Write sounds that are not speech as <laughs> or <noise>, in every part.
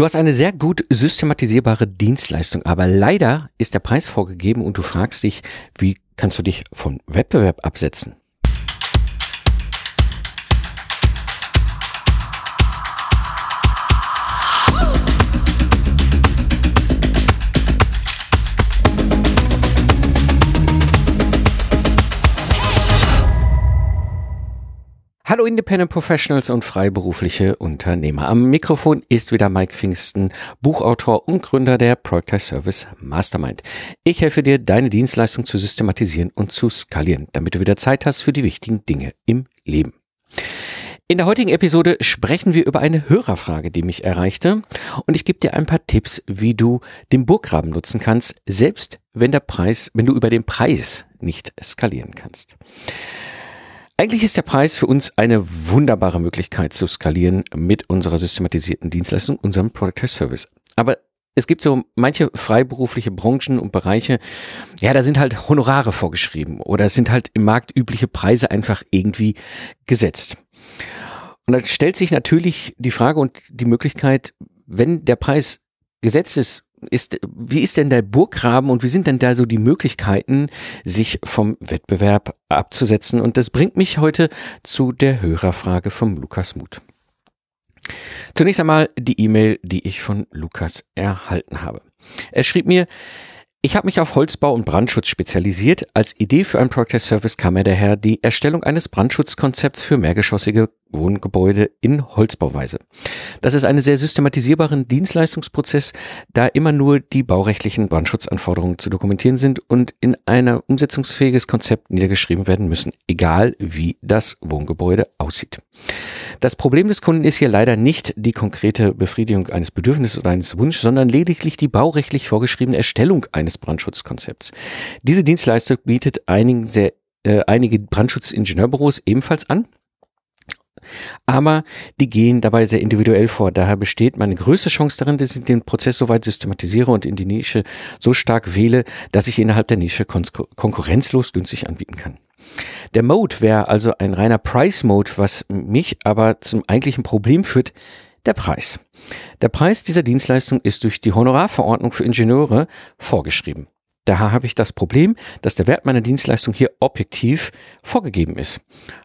Du hast eine sehr gut systematisierbare Dienstleistung, aber leider ist der Preis vorgegeben und du fragst dich, wie kannst du dich vom Wettbewerb absetzen? Hallo Independent Professionals und freiberufliche Unternehmer. Am Mikrofon ist wieder Mike Pfingsten, Buchautor und Gründer der Project Service Mastermind. Ich helfe dir, deine Dienstleistung zu systematisieren und zu skalieren, damit du wieder Zeit hast für die wichtigen Dinge im Leben. In der heutigen Episode sprechen wir über eine Hörerfrage, die mich erreichte und ich gebe dir ein paar Tipps, wie du den Burggraben nutzen kannst, selbst wenn der Preis, wenn du über den Preis nicht skalieren kannst. Eigentlich ist der Preis für uns eine wunderbare Möglichkeit zu skalieren mit unserer systematisierten Dienstleistung, unserem Product Service. Aber es gibt so manche freiberufliche Branchen und Bereiche, ja, da sind halt Honorare vorgeschrieben oder es sind halt im Markt übliche Preise einfach irgendwie gesetzt. Und dann stellt sich natürlich die Frage und die Möglichkeit, wenn der Preis gesetzt ist ist, wie ist denn der Burggraben und wie sind denn da so die Möglichkeiten, sich vom Wettbewerb abzusetzen? Und das bringt mich heute zu der Hörerfrage vom Lukas Muth. Zunächst einmal die E-Mail, die ich von Lukas erhalten habe. Er schrieb mir, ich habe mich auf Holzbau und Brandschutz spezialisiert. Als Idee für ein Project Service kam mir daher die Erstellung eines Brandschutzkonzepts für mehrgeschossige Wohngebäude in Holzbauweise. Das ist eine sehr systematisierbaren Dienstleistungsprozess, da immer nur die baurechtlichen Brandschutzanforderungen zu dokumentieren sind und in ein umsetzungsfähiges Konzept niedergeschrieben werden müssen, egal wie das Wohngebäude aussieht. Das Problem des Kunden ist hier leider nicht die konkrete Befriedigung eines Bedürfnisses oder eines Wunsches, sondern lediglich die baurechtlich vorgeschriebene Erstellung eines Brandschutzkonzepts. Diese Dienstleistung bietet einigen sehr, äh, einige Brandschutzingenieurбüros ebenfalls an aber die gehen dabei sehr individuell vor. Daher besteht meine größte Chance darin, dass ich den Prozess so weit systematisiere und in die Nische so stark wähle, dass ich innerhalb der Nische konkurrenzlos günstig anbieten kann. Der Mode wäre also ein reiner Price-Mode, was mich aber zum eigentlichen Problem führt, der Preis. Der Preis dieser Dienstleistung ist durch die Honorarverordnung für Ingenieure vorgeschrieben. Daher habe ich das Problem, dass der Wert meiner Dienstleistung hier objektiv vorgegeben ist.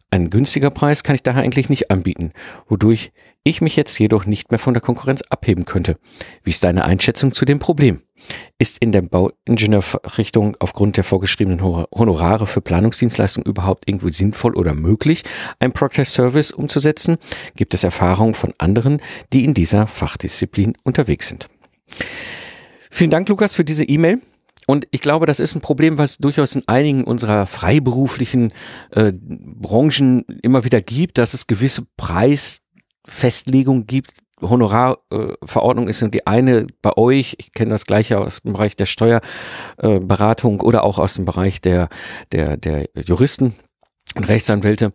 Ein günstiger Preis kann ich daher eigentlich nicht anbieten, wodurch ich mich jetzt jedoch nicht mehr von der Konkurrenz abheben könnte. Wie ist deine Einschätzung zu dem Problem? Ist in der Bauingenieurrichtung aufgrund der vorgeschriebenen Honorare für Planungsdienstleistungen überhaupt irgendwie sinnvoll oder möglich, ein Project Service umzusetzen? Gibt es Erfahrungen von anderen, die in dieser Fachdisziplin unterwegs sind? Vielen Dank, Lukas, für diese E-Mail. Und ich glaube, das ist ein Problem, was durchaus in einigen unserer freiberuflichen äh, Branchen immer wieder gibt, dass es gewisse Preisfestlegungen gibt. Honorarverordnung äh, ist die eine bei euch. Ich kenne das gleiche aus dem Bereich der Steuerberatung äh, oder auch aus dem Bereich der, der, der Juristen und Rechtsanwälte.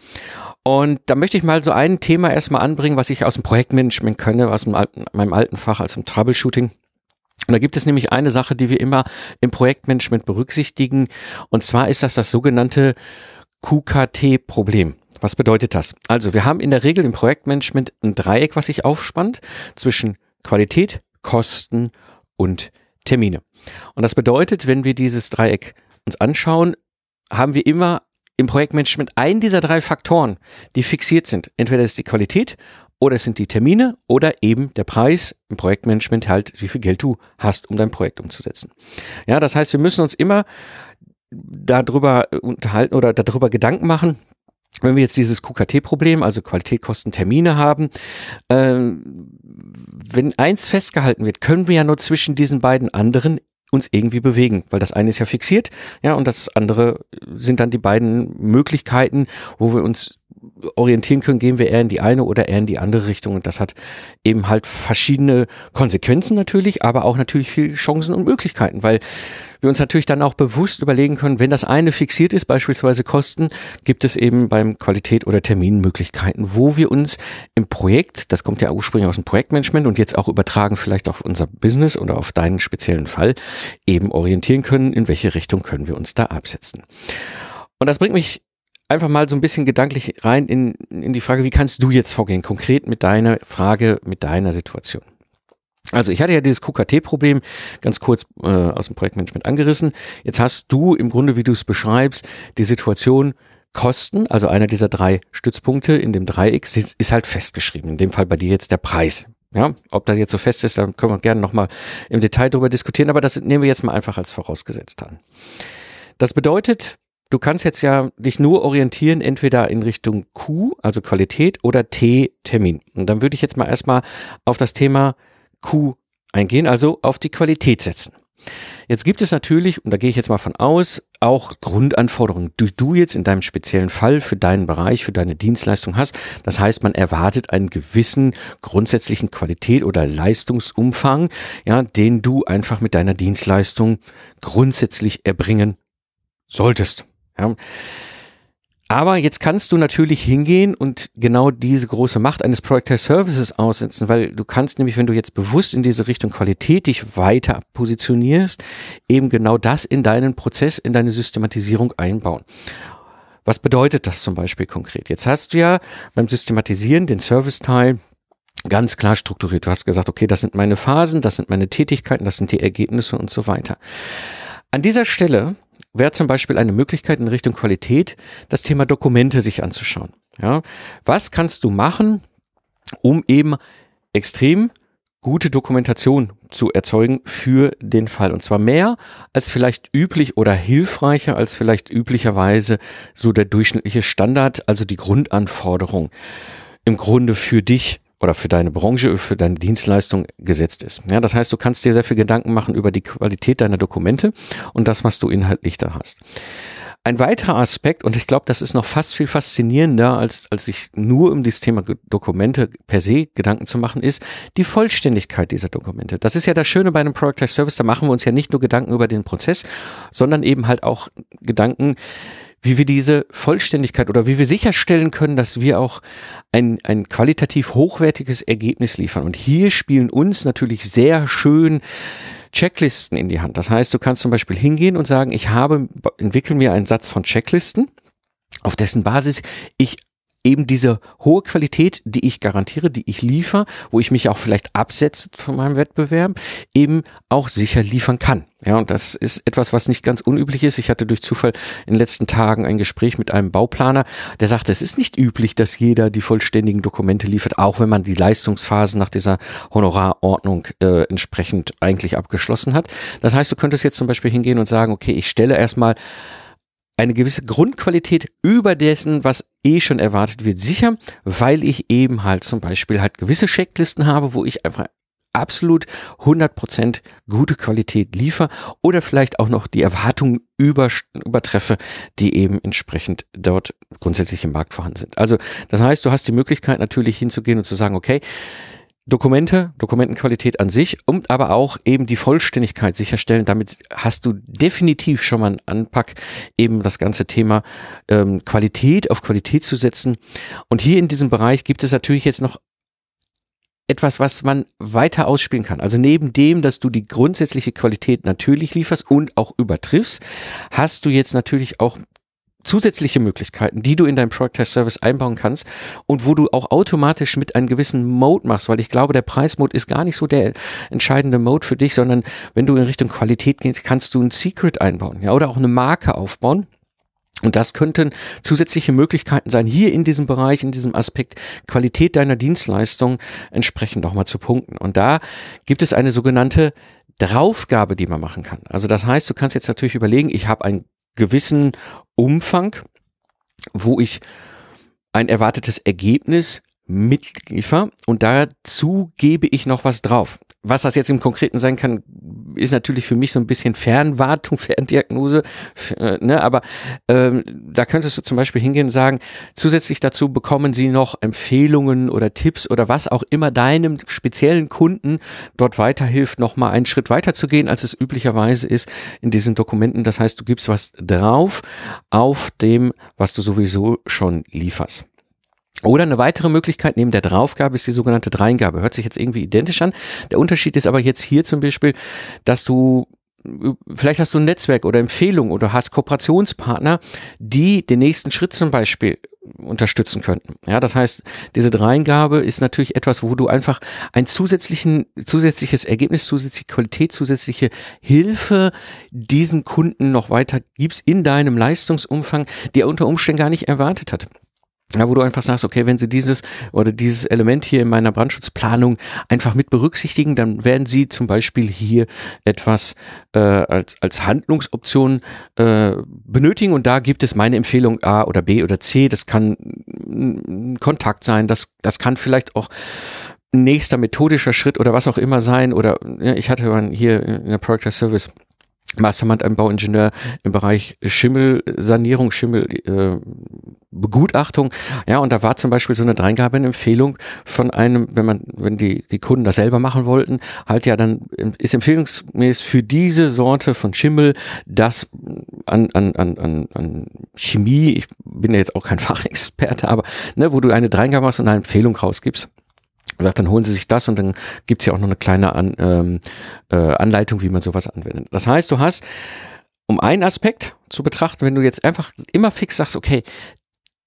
Und da möchte ich mal so ein Thema erstmal anbringen, was ich aus dem Projektmanagement kenne, aus meinem alten Fach, als im Troubleshooting. Und da gibt es nämlich eine Sache, die wir immer im Projektmanagement berücksichtigen. Und zwar ist das das sogenannte QKT-Problem. Was bedeutet das? Also wir haben in der Regel im Projektmanagement ein Dreieck, was sich aufspannt zwischen Qualität, Kosten und Termine. Und das bedeutet, wenn wir dieses Dreieck uns anschauen, haben wir immer im Projektmanagement einen dieser drei Faktoren, die fixiert sind. Entweder ist die Qualität oder es sind die Termine oder eben der Preis im Projektmanagement halt, wie viel Geld du hast, um dein Projekt umzusetzen. Ja, das heißt, wir müssen uns immer darüber unterhalten oder darüber Gedanken machen, wenn wir jetzt dieses QKT-Problem, also Qualität, Kosten, Termine haben, äh, wenn eins festgehalten wird, können wir ja nur zwischen diesen beiden anderen uns irgendwie bewegen, weil das eine ist ja fixiert, ja, und das andere sind dann die beiden Möglichkeiten, wo wir uns orientieren können, gehen wir eher in die eine oder eher in die andere Richtung. Und das hat eben halt verschiedene Konsequenzen natürlich, aber auch natürlich viele Chancen und Möglichkeiten, weil wir uns natürlich dann auch bewusst überlegen können, wenn das eine fixiert ist, beispielsweise Kosten, gibt es eben beim Qualität oder Termin Möglichkeiten, wo wir uns im Projekt, das kommt ja ursprünglich aus dem Projektmanagement und jetzt auch übertragen vielleicht auf unser Business oder auf deinen speziellen Fall, eben orientieren können, in welche Richtung können wir uns da absetzen. Und das bringt mich einfach mal so ein bisschen gedanklich rein in, in die Frage, wie kannst du jetzt vorgehen, konkret mit deiner Frage, mit deiner Situation. Also ich hatte ja dieses QKT-Problem ganz kurz äh, aus dem Projektmanagement angerissen. Jetzt hast du im Grunde, wie du es beschreibst, die Situation Kosten, also einer dieser drei Stützpunkte in dem Dreieck, ist, ist halt festgeschrieben. In dem Fall bei dir jetzt der Preis. Ja, ob das jetzt so fest ist, dann können wir gerne nochmal im Detail darüber diskutieren, aber das nehmen wir jetzt mal einfach als vorausgesetzt an. Das bedeutet, du kannst jetzt ja dich nur orientieren, entweder in Richtung Q, also Qualität, oder T, Termin. Und dann würde ich jetzt mal erstmal auf das Thema Q eingehen, also auf die Qualität setzen. Jetzt gibt es natürlich, und da gehe ich jetzt mal von aus, auch Grundanforderungen, die du jetzt in deinem speziellen Fall für deinen Bereich, für deine Dienstleistung hast. Das heißt, man erwartet einen gewissen grundsätzlichen Qualität oder Leistungsumfang, ja, den du einfach mit deiner Dienstleistung grundsätzlich erbringen solltest. Ja. Aber jetzt kannst du natürlich hingehen und genau diese große Macht eines Project Services aussetzen, weil du kannst nämlich, wenn du jetzt bewusst in diese Richtung Qualität dich weiter positionierst, eben genau das in deinen Prozess, in deine Systematisierung einbauen. Was bedeutet das zum Beispiel konkret? Jetzt hast du ja beim Systematisieren den Serviceteil ganz klar strukturiert. Du hast gesagt, okay, das sind meine Phasen, das sind meine Tätigkeiten, das sind die Ergebnisse und so weiter. An dieser Stelle wäre zum Beispiel eine Möglichkeit in Richtung Qualität, das Thema Dokumente sich anzuschauen. Ja, was kannst du machen, um eben extrem gute Dokumentation zu erzeugen für den Fall. Und zwar mehr als vielleicht üblich oder hilfreicher als vielleicht üblicherweise so der durchschnittliche Standard, also die Grundanforderung im Grunde für dich oder für deine Branche, für deine Dienstleistung gesetzt ist. Ja, das heißt, du kannst dir sehr viel Gedanken machen über die Qualität deiner Dokumente und das, was du inhaltlich da hast. Ein weiterer Aspekt, und ich glaube, das ist noch fast viel faszinierender, als, als sich nur um dieses Thema Dokumente per se Gedanken zu machen, ist die Vollständigkeit dieser Dokumente. Das ist ja das Schöne bei einem Product Service, da machen wir uns ja nicht nur Gedanken über den Prozess, sondern eben halt auch Gedanken, wie wir diese Vollständigkeit oder wie wir sicherstellen können, dass wir auch ein, ein qualitativ hochwertiges Ergebnis liefern. Und hier spielen uns natürlich sehr schön Checklisten in die Hand. Das heißt, du kannst zum Beispiel hingehen und sagen, ich habe, entwickel mir einen Satz von Checklisten, auf dessen Basis ich eben diese hohe Qualität, die ich garantiere, die ich liefere, wo ich mich auch vielleicht absetze von meinem Wettbewerb, eben auch sicher liefern kann. Ja, und das ist etwas, was nicht ganz unüblich ist. Ich hatte durch Zufall in den letzten Tagen ein Gespräch mit einem Bauplaner, der sagte, es ist nicht üblich, dass jeder die vollständigen Dokumente liefert, auch wenn man die Leistungsphasen nach dieser Honorarordnung äh, entsprechend eigentlich abgeschlossen hat. Das heißt, du könntest jetzt zum Beispiel hingehen und sagen, okay, ich stelle erstmal eine gewisse Grundqualität über dessen, was eh schon erwartet wird, sicher, weil ich eben halt zum Beispiel halt gewisse Checklisten habe, wo ich einfach absolut 100% gute Qualität liefere oder vielleicht auch noch die Erwartungen über, übertreffe, die eben entsprechend dort grundsätzlich im Markt vorhanden sind. Also das heißt, du hast die Möglichkeit natürlich hinzugehen und zu sagen, okay, Dokumente, Dokumentenqualität an sich und aber auch eben die Vollständigkeit sicherstellen. Damit hast du definitiv schon mal einen Anpack, eben das ganze Thema ähm, Qualität auf Qualität zu setzen. Und hier in diesem Bereich gibt es natürlich jetzt noch etwas, was man weiter ausspielen kann. Also neben dem, dass du die grundsätzliche Qualität natürlich lieferst und auch übertriffst, hast du jetzt natürlich auch zusätzliche Möglichkeiten, die du in deinem Product Test Service einbauen kannst und wo du auch automatisch mit einem gewissen Mode machst, weil ich glaube, der Preismode ist gar nicht so der entscheidende Mode für dich, sondern wenn du in Richtung Qualität gehst, kannst du ein Secret einbauen, ja, oder auch eine Marke aufbauen. Und das könnten zusätzliche Möglichkeiten sein, hier in diesem Bereich, in diesem Aspekt Qualität deiner Dienstleistung entsprechend nochmal zu punkten. Und da gibt es eine sogenannte Draufgabe, die man machen kann. Also das heißt, du kannst jetzt natürlich überlegen, ich habe ein gewissen Umfang, wo ich ein erwartetes Ergebnis mitliefer und dazu gebe ich noch was drauf. Was das jetzt im Konkreten sein kann, ist natürlich für mich so ein bisschen Fernwartung, <laughs> Ferndiagnose, äh, ne? aber ähm, da könntest du zum Beispiel hingehen und sagen, zusätzlich dazu bekommen sie noch Empfehlungen oder Tipps oder was auch immer deinem speziellen Kunden dort weiterhilft, nochmal einen Schritt weiter zu gehen, als es üblicherweise ist in diesen Dokumenten. Das heißt, du gibst was drauf auf dem, was du sowieso schon lieferst. Oder eine weitere Möglichkeit neben der Draufgabe ist die sogenannte Dreingabe. Hört sich jetzt irgendwie identisch an. Der Unterschied ist aber jetzt hier zum Beispiel, dass du vielleicht hast du ein Netzwerk oder Empfehlung oder hast Kooperationspartner, die den nächsten Schritt zum Beispiel unterstützen könnten. Ja, das heißt, diese Dreingabe ist natürlich etwas, wo du einfach ein zusätzlichen, zusätzliches Ergebnis, zusätzliche Qualität, zusätzliche Hilfe diesem Kunden noch weiter gibst in deinem Leistungsumfang, die er unter Umständen gar nicht erwartet hat. Ja, wo du einfach sagst, okay, wenn sie dieses oder dieses Element hier in meiner Brandschutzplanung einfach mit berücksichtigen, dann werden sie zum Beispiel hier etwas äh, als, als Handlungsoption äh, benötigen und da gibt es meine Empfehlung A oder B oder C. Das kann ein Kontakt sein, das, das kann vielleicht auch nächster methodischer Schritt oder was auch immer sein oder ja, ich hatte hier in der Project Service Mastermind, ein Bauingenieur im Bereich Schimmelsanierung, Schimmelbegutachtung. Äh, ja, und da war zum Beispiel so eine Dreingabeempfehlung von einem, wenn man, wenn die, die Kunden das selber machen wollten, halt ja dann ist empfehlungsmäßig für diese Sorte von Schimmel das an, an, an, an, an Chemie, ich bin ja jetzt auch kein <laughs> Fachexperte, aber ne, wo du eine Dreingabe machst und eine Empfehlung rausgibst sagt, dann holen Sie sich das und dann gibt's ja auch noch eine kleine An, ähm, äh, Anleitung, wie man sowas anwendet. Das heißt, du hast, um einen Aspekt zu betrachten, wenn du jetzt einfach immer fix sagst, okay,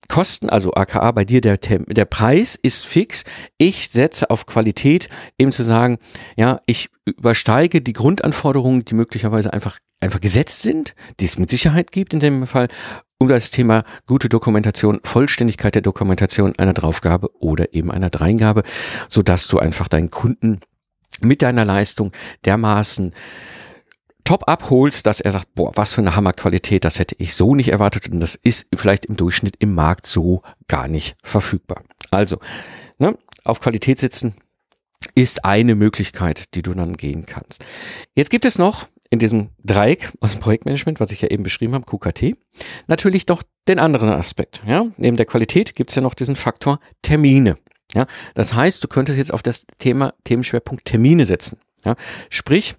Kosten, also AKA bei dir, der, der Preis ist fix. Ich setze auf Qualität, eben zu sagen, ja, ich übersteige die Grundanforderungen, die möglicherweise einfach, einfach gesetzt sind, die es mit Sicherheit gibt in dem Fall, um das Thema gute Dokumentation, Vollständigkeit der Dokumentation einer Draufgabe oder eben einer Dreingabe, so dass du einfach deinen Kunden mit deiner Leistung dermaßen top abholst, dass er sagt, boah, was für eine Hammerqualität, das hätte ich so nicht erwartet und das ist vielleicht im Durchschnitt im Markt so gar nicht verfügbar. Also, ne, auf Qualität sitzen ist eine Möglichkeit, die du dann gehen kannst. Jetzt gibt es noch in diesem Dreieck aus dem Projektmanagement, was ich ja eben beschrieben habe, QKT, natürlich doch den anderen Aspekt. Ja? Neben der Qualität gibt es ja noch diesen Faktor Termine. Ja? Das heißt, du könntest jetzt auf das Thema Themenschwerpunkt Termine setzen. Ja? Sprich,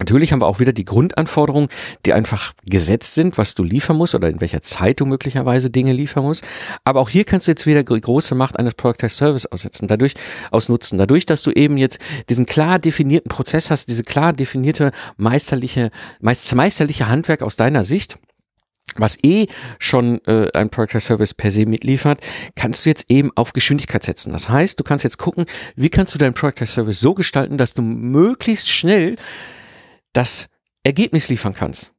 Natürlich haben wir auch wieder die Grundanforderungen, die einfach gesetzt sind, was du liefern musst oder in welcher Zeit du möglicherweise Dinge liefern musst. Aber auch hier kannst du jetzt wieder die große Macht eines Product Service aussetzen, dadurch ausnutzen. Dadurch, dass du eben jetzt diesen klar definierten Prozess hast, diese klar definierte meisterliche, meist, meisterliche Handwerk aus deiner Sicht, was eh schon äh, ein Product Service per se mitliefert, kannst du jetzt eben auf Geschwindigkeit setzen. Das heißt, du kannst jetzt gucken, wie kannst du deinen Product Service so gestalten, dass du möglichst schnell das Ergebnis liefern kannst,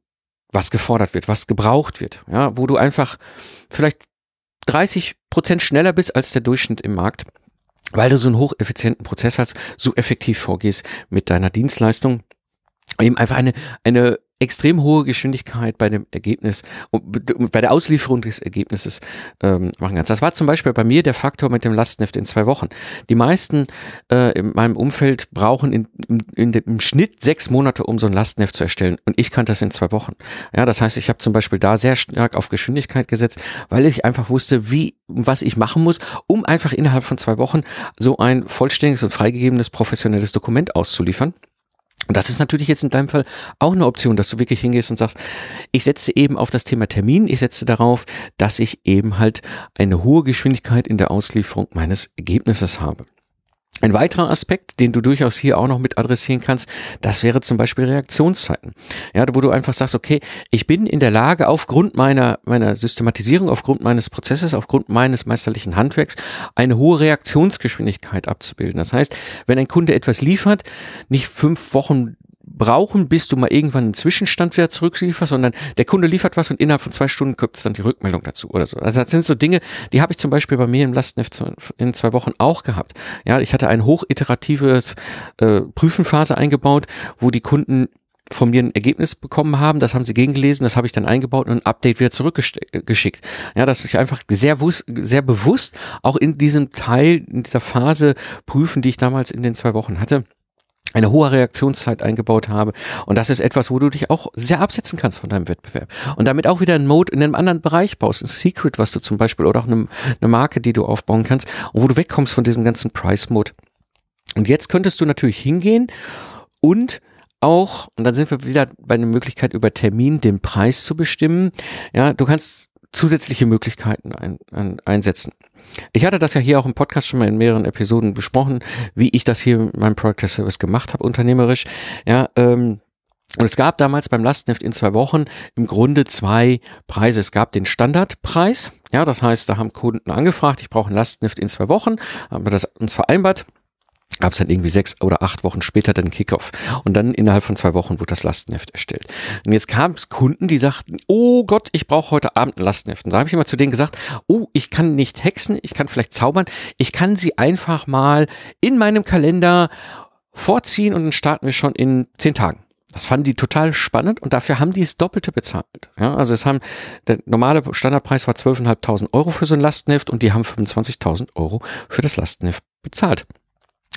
was gefordert wird, was gebraucht wird, ja, wo du einfach vielleicht 30 Prozent schneller bist als der Durchschnitt im Markt, weil du so einen hocheffizienten Prozess hast, so effektiv vorgehst mit deiner Dienstleistung, eben einfach eine, eine extrem hohe Geschwindigkeit bei dem Ergebnis bei der Auslieferung des Ergebnisses ähm, machen kannst. Das war zum Beispiel bei mir der Faktor mit dem Lastneft in zwei Wochen. Die meisten äh, in meinem Umfeld brauchen in, in, in dem, im Schnitt sechs Monate, um so ein Lastneft zu erstellen und ich kann das in zwei Wochen. Ja, das heißt, ich habe zum Beispiel da sehr stark auf Geschwindigkeit gesetzt, weil ich einfach wusste, wie was ich machen muss, um einfach innerhalb von zwei Wochen so ein vollständiges und freigegebenes professionelles Dokument auszuliefern. Und das ist natürlich jetzt in deinem Fall auch eine Option, dass du wirklich hingehst und sagst, ich setze eben auf das Thema Termin, ich setze darauf, dass ich eben halt eine hohe Geschwindigkeit in der Auslieferung meines Ergebnisses habe. Ein weiterer Aspekt, den du durchaus hier auch noch mit adressieren kannst, das wäre zum Beispiel Reaktionszeiten. Ja, wo du einfach sagst, okay, ich bin in der Lage, aufgrund meiner, meiner Systematisierung, aufgrund meines Prozesses, aufgrund meines meisterlichen Handwerks, eine hohe Reaktionsgeschwindigkeit abzubilden. Das heißt, wenn ein Kunde etwas liefert, nicht fünf Wochen brauchen, bis du mal irgendwann einen Zwischenstand wieder zurücklieferst, sondern der Kunde liefert was und innerhalb von zwei Stunden gibt es dann die Rückmeldung dazu oder so. Also das sind so Dinge, die habe ich zum Beispiel bei mir im Lastenheft in zwei Wochen auch gehabt. Ja, ich hatte ein hochiteratives äh, Prüfenphase eingebaut, wo die Kunden von mir ein Ergebnis bekommen haben, das haben sie gegengelesen, das habe ich dann eingebaut und ein Update wieder zurückgeschickt. Ja, dass ich einfach sehr, sehr bewusst auch in diesem Teil, in dieser Phase prüfen, die ich damals in den zwei Wochen hatte, eine hohe Reaktionszeit eingebaut habe. Und das ist etwas, wo du dich auch sehr absetzen kannst von deinem Wettbewerb. Und damit auch wieder ein Mode in einem anderen Bereich baust. Ein Secret, was du zum Beispiel, oder auch eine, eine Marke, die du aufbauen kannst. Und wo du wegkommst von diesem ganzen Price-Mode. Und jetzt könntest du natürlich hingehen und auch, und dann sind wir wieder bei einer Möglichkeit, über Termin den Preis zu bestimmen. Ja, du kannst zusätzliche Möglichkeiten ein, ein, einsetzen. Ich hatte das ja hier auch im Podcast schon mal in mehreren Episoden besprochen, wie ich das hier mit meinem Product Service gemacht habe, unternehmerisch. Ja, ähm, Und es gab damals beim Lastneft in zwei Wochen im Grunde zwei Preise. Es gab den Standardpreis, ja, das heißt, da haben Kunden angefragt, ich brauche ein Lastneft in zwei Wochen, haben wir das uns vereinbart gab es dann irgendwie sechs oder acht Wochen später dann Kickoff. Und dann innerhalb von zwei Wochen wurde das Lastenheft erstellt. Und jetzt kam es Kunden, die sagten, oh Gott, ich brauche heute Abend ein Lastenheft. Und da habe ich immer zu denen gesagt, oh, ich kann nicht hexen, ich kann vielleicht zaubern, ich kann sie einfach mal in meinem Kalender vorziehen und dann starten wir schon in zehn Tagen. Das fanden die total spannend und dafür haben die es Doppelte bezahlt. Ja, also es haben, der normale Standardpreis war 12.500 Euro für so ein Lastenheft und die haben 25.000 Euro für das Lastenheft bezahlt.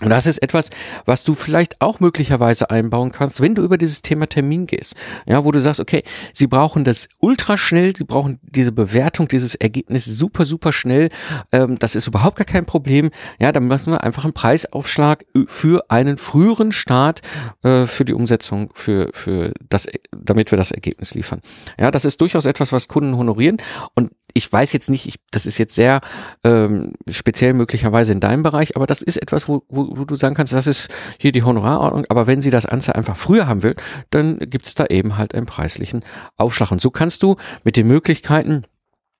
Und das ist etwas, was du vielleicht auch möglicherweise einbauen kannst, wenn du über dieses Thema Termin gehst. Ja, wo du sagst, okay, sie brauchen das ultra schnell, sie brauchen diese Bewertung, dieses Ergebnis super, super schnell. Ähm, das ist überhaupt gar kein Problem. Ja, dann müssen wir einfach einen Preisaufschlag für einen früheren Start äh, für die Umsetzung, für, für das, damit wir das Ergebnis liefern. Ja, das ist durchaus etwas, was Kunden honorieren. Und ich weiß jetzt nicht, ich, das ist jetzt sehr ähm, speziell möglicherweise in deinem Bereich, aber das ist etwas, wo, wo, wo du sagen kannst, das ist hier die Honorarordnung, aber wenn sie das Ganze einfach früher haben will, dann gibt es da eben halt einen preislichen Aufschlag. Und so kannst du mit den Möglichkeiten,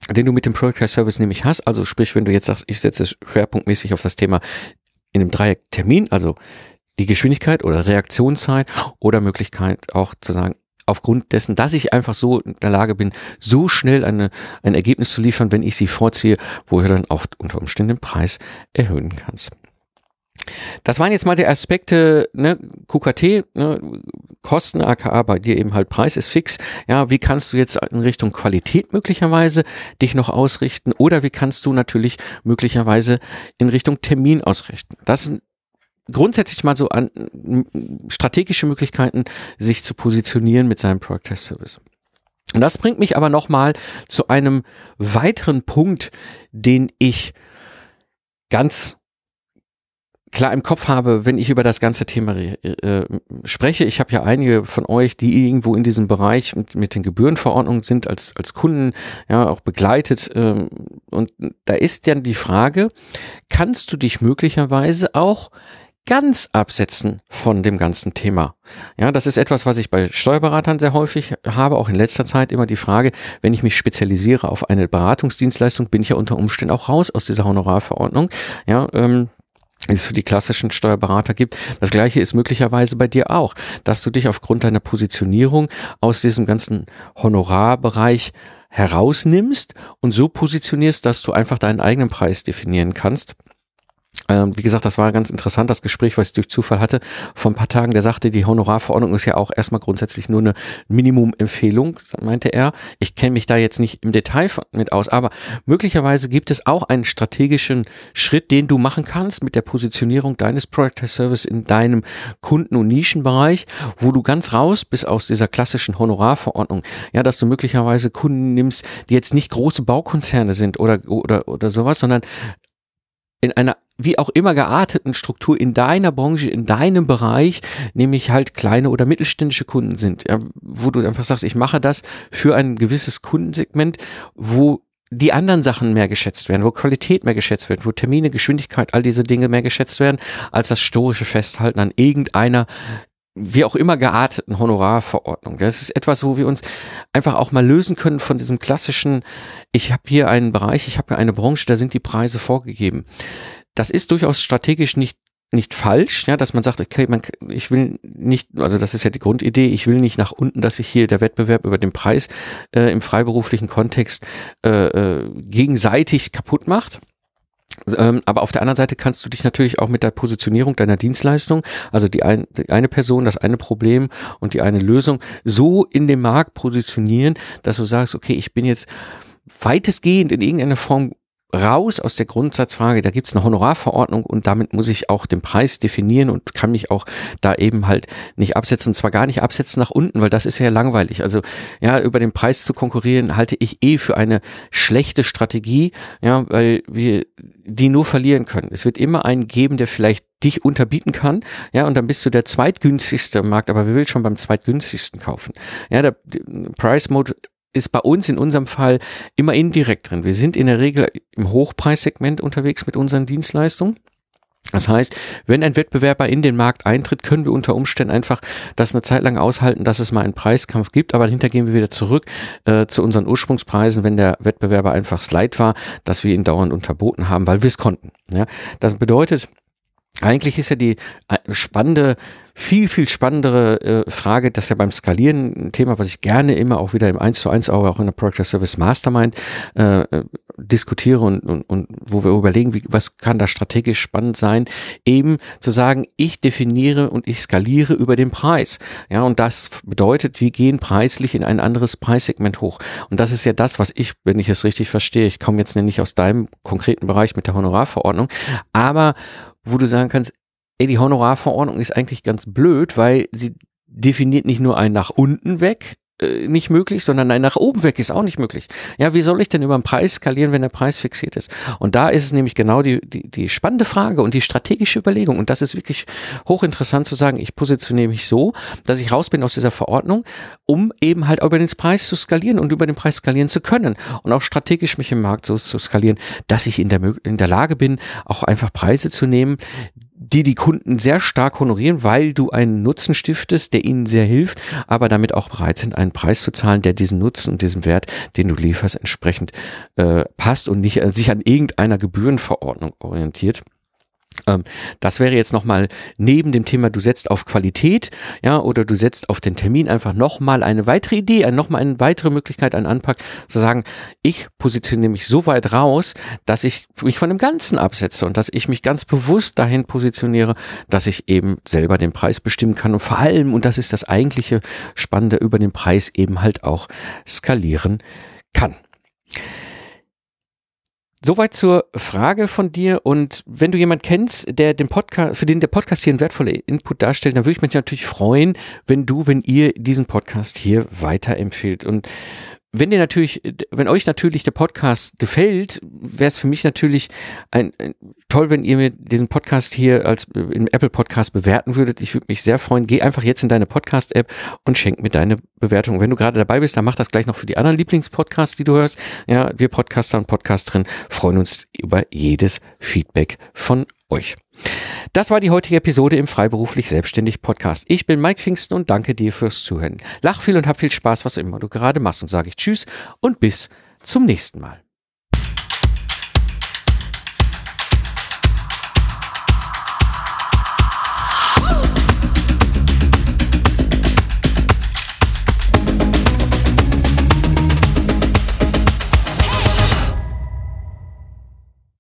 den du mit dem Project Service nämlich hast, also sprich, wenn du jetzt sagst, ich setze schwerpunktmäßig auf das Thema in einem Dreieck Termin, also die Geschwindigkeit oder Reaktionszeit oder Möglichkeit auch zu sagen, aufgrund dessen, dass ich einfach so in der Lage bin, so schnell eine, ein Ergebnis zu liefern, wenn ich sie vorziehe, wo du dann auch unter Umständen den Preis erhöhen kannst. Das waren jetzt mal die Aspekte, ne, QKT, ne, Kosten, aka bei dir eben halt Preis ist fix. Ja, wie kannst du jetzt in Richtung Qualität möglicherweise dich noch ausrichten oder wie kannst du natürlich möglicherweise in Richtung Termin ausrichten? Das sind grundsätzlich mal so an strategische Möglichkeiten, sich zu positionieren mit seinem Product Test Service. Und das bringt mich aber nochmal zu einem weiteren Punkt, den ich ganz klar im Kopf habe, wenn ich über das ganze Thema äh, spreche. Ich habe ja einige von euch, die irgendwo in diesem Bereich mit, mit den Gebührenverordnungen sind, als, als Kunden ja auch begleitet. Ähm, und da ist dann die Frage, kannst du dich möglicherweise auch ganz absetzen von dem ganzen Thema. Ja, das ist etwas, was ich bei Steuerberatern sehr häufig habe, auch in letzter Zeit immer die Frage, wenn ich mich spezialisiere auf eine Beratungsdienstleistung, bin ich ja unter Umständen auch raus aus dieser Honorarverordnung. Ja, ähm, es für die klassischen Steuerberater gibt. Das gleiche ist möglicherweise bei dir auch, dass du dich aufgrund deiner Positionierung aus diesem ganzen Honorarbereich herausnimmst und so positionierst, dass du einfach deinen eigenen Preis definieren kannst ähm, wie gesagt, das war ganz interessant, das Gespräch, was ich durch Zufall hatte, vor ein paar Tagen, der sagte, die Honorarverordnung ist ja auch erstmal grundsätzlich nur eine Minimumempfehlung, meinte er. Ich kenne mich da jetzt nicht im Detail mit aus, aber möglicherweise gibt es auch einen strategischen Schritt, den du machen kannst mit der Positionierung deines Product Service in deinem Kunden- und Nischenbereich, wo du ganz raus bist aus dieser klassischen Honorarverordnung. Ja, dass du möglicherweise Kunden nimmst, die jetzt nicht große Baukonzerne sind oder, oder, oder sowas, sondern in einer wie auch immer gearteten Struktur in deiner Branche, in deinem Bereich, nämlich halt kleine oder mittelständische Kunden sind, ja, wo du einfach sagst, ich mache das für ein gewisses Kundensegment, wo die anderen Sachen mehr geschätzt werden, wo Qualität mehr geschätzt wird, wo Termine, Geschwindigkeit, all diese Dinge mehr geschätzt werden, als das stoische Festhalten an irgendeiner wie auch immer gearteten Honorarverordnung. Das ist etwas, wo wir uns einfach auch mal lösen können von diesem klassischen, ich habe hier einen Bereich, ich habe hier eine Branche, da sind die Preise vorgegeben. Das ist durchaus strategisch nicht nicht falsch, ja, dass man sagt, okay, man, ich will nicht, also das ist ja die Grundidee, ich will nicht nach unten, dass sich hier der Wettbewerb über den Preis äh, im freiberuflichen Kontext äh, äh, gegenseitig kaputt macht. Ähm, aber auf der anderen Seite kannst du dich natürlich auch mit der Positionierung deiner Dienstleistung, also die, ein, die eine Person, das eine Problem und die eine Lösung, so in dem Markt positionieren, dass du sagst, okay, ich bin jetzt weitestgehend in irgendeiner Form raus aus der Grundsatzfrage, da gibt es eine Honorarverordnung und damit muss ich auch den Preis definieren und kann mich auch da eben halt nicht absetzen, und zwar gar nicht absetzen nach unten, weil das ist ja langweilig. Also ja, über den Preis zu konkurrieren, halte ich eh für eine schlechte Strategie, ja, weil wir die nur verlieren können. Es wird immer einen geben, der vielleicht dich unterbieten kann, ja, und dann bist du der zweitgünstigste im Markt, aber wer will schon beim zweitgünstigsten kaufen? Ja, der Price Mode ist bei uns in unserem Fall immer indirekt drin. Wir sind in der Regel im Hochpreissegment unterwegs mit unseren Dienstleistungen. Das heißt, wenn ein Wettbewerber in den Markt eintritt, können wir unter Umständen einfach das eine Zeit lang aushalten, dass es mal einen Preiskampf gibt, aber dahinter gehen wir wieder zurück äh, zu unseren Ursprungspreisen, wenn der Wettbewerber einfach Slide war, dass wir ihn dauernd unterboten haben, weil wir es konnten. Ja? Das bedeutet, eigentlich ist ja die äh, spannende viel, viel spannendere äh, Frage, das ist ja beim Skalieren ein Thema, was ich gerne immer auch wieder im 1 zu 1 auch in der Project Service Mastermind äh, diskutiere und, und, und wo wir überlegen, wie, was kann da strategisch spannend sein, eben zu sagen, ich definiere und ich skaliere über den Preis. Ja, und das bedeutet, wir gehen preislich in ein anderes Preissegment hoch. Und das ist ja das, was ich, wenn ich es richtig verstehe, ich komme jetzt nicht aus deinem konkreten Bereich mit der Honorarverordnung, aber wo du sagen kannst, ey, die Honorarverordnung ist eigentlich ganz blöd, weil sie definiert nicht nur ein nach unten weg, äh, nicht möglich, sondern ein nach oben weg ist auch nicht möglich. Ja, wie soll ich denn über den Preis skalieren, wenn der Preis fixiert ist? Und da ist es nämlich genau die, die, die spannende Frage und die strategische Überlegung. Und das ist wirklich hochinteressant zu sagen, ich positioniere mich so, dass ich raus bin aus dieser Verordnung, um eben halt über den Preis zu skalieren und über den Preis skalieren zu können. Und auch strategisch mich im Markt so zu skalieren, dass ich in der, in der Lage bin, auch einfach Preise zu nehmen, die die Kunden sehr stark honorieren, weil du einen Nutzen stiftest, der ihnen sehr hilft, aber damit auch bereit sind, einen Preis zu zahlen, der diesem Nutzen und diesem Wert, den du lieferst, entsprechend äh, passt und nicht äh, sich an irgendeiner Gebührenverordnung orientiert. Ähm, das wäre jetzt nochmal neben dem Thema, du setzt auf Qualität, ja, oder du setzt auf den Termin einfach nochmal eine weitere Idee, nochmal eine weitere Möglichkeit, einen Anpack, zu sagen, ich positioniere mich so weit raus, dass ich mich von dem Ganzen absetze und dass ich mich ganz bewusst dahin positioniere, dass ich eben selber den Preis bestimmen kann und vor allem, und das ist das eigentliche Spannende, über den Preis eben halt auch skalieren kann. Soweit zur Frage von dir. Und wenn du jemand kennst, der den Podcast, für den der Podcast hier einen wertvollen Input darstellt, dann würde ich mich natürlich freuen, wenn du, wenn ihr diesen Podcast hier weiterempfehlt. Und wenn dir natürlich, wenn euch natürlich der Podcast gefällt, wäre es für mich natürlich ein, ein, toll, wenn ihr mir diesen Podcast hier als im Apple Podcast bewerten würdet. Ich würde mich sehr freuen. Geh einfach jetzt in deine Podcast-App und schenk mir deine Bewertung. Wenn du gerade dabei bist, dann mach das gleich noch für die anderen Lieblingspodcasts, die du hörst. Ja, wir Podcaster und Podcasterinnen freuen uns über jedes Feedback von euch. Das war die heutige Episode im Freiberuflich Selbstständig Podcast. Ich bin Mike Pfingsten und danke dir fürs Zuhören. Lach viel und hab viel Spaß, was immer du gerade machst und sage ich Tschüss und bis zum nächsten Mal.